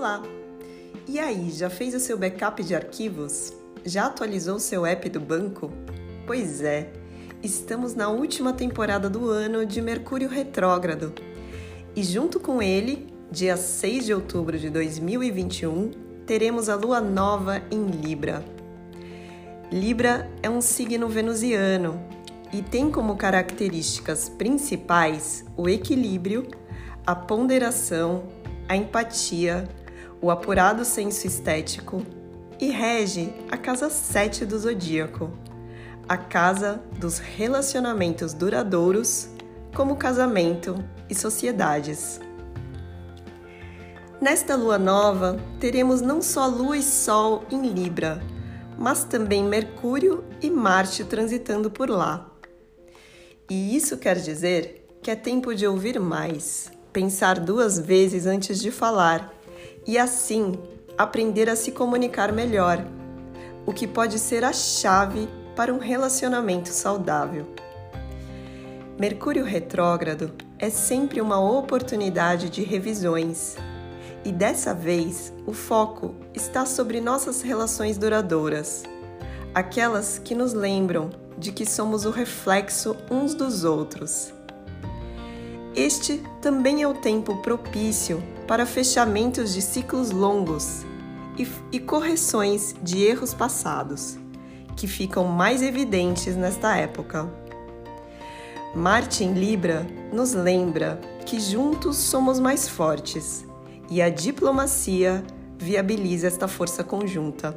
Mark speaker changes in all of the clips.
Speaker 1: Olá! E aí, já fez o seu backup de arquivos? Já atualizou o seu app do banco? Pois é, estamos na última temporada do ano de Mercúrio Retrógrado. E junto com ele, dia 6 de outubro de 2021, teremos a lua nova em Libra. Libra é um signo venusiano e tem como características principais o equilíbrio, a ponderação, a empatia, o apurado senso estético e rege a casa 7 do zodíaco, a casa dos relacionamentos duradouros, como casamento e sociedades. Nesta lua nova, teremos não só Lua e Sol em Libra, mas também Mercúrio e Marte transitando por lá. E isso quer dizer que é tempo de ouvir mais, pensar duas vezes antes de falar e assim aprender a se comunicar melhor, o que pode ser a chave para um relacionamento saudável. Mercúrio retrógrado é sempre uma oportunidade de revisões. E dessa vez, o foco está sobre nossas relações duradouras, aquelas que nos lembram de que somos o reflexo uns dos outros. Este também é o tempo propício para fechamentos de ciclos longos e, e correções de erros passados, que ficam mais evidentes nesta época. Marte em Libra nos lembra que juntos somos mais fortes e a diplomacia viabiliza esta força conjunta.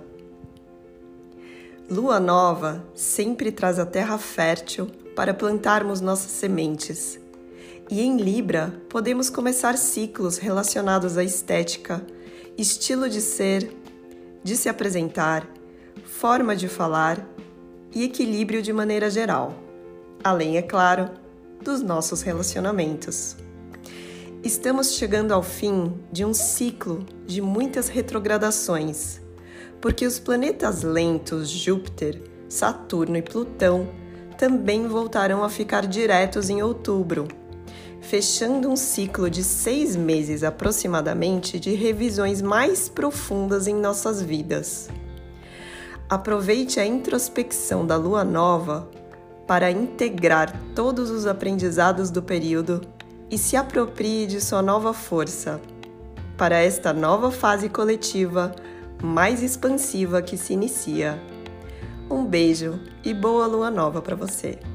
Speaker 1: Lua nova sempre traz a terra fértil para plantarmos nossas sementes e em Libra, podemos começar ciclos relacionados à estética, estilo de ser, de se apresentar, forma de falar e equilíbrio de maneira geral. Além, é claro, dos nossos relacionamentos. Estamos chegando ao fim de um ciclo de muitas retrogradações, porque os planetas lentos Júpiter, Saturno e Plutão também voltarão a ficar diretos em outubro fechando um ciclo de seis meses aproximadamente de revisões mais profundas em nossas vidas. Aproveite a introspecção da lua nova para integrar todos os aprendizados do período e se aproprie de sua nova força para esta nova fase coletiva mais expansiva que se inicia. Um beijo e boa lua nova para você!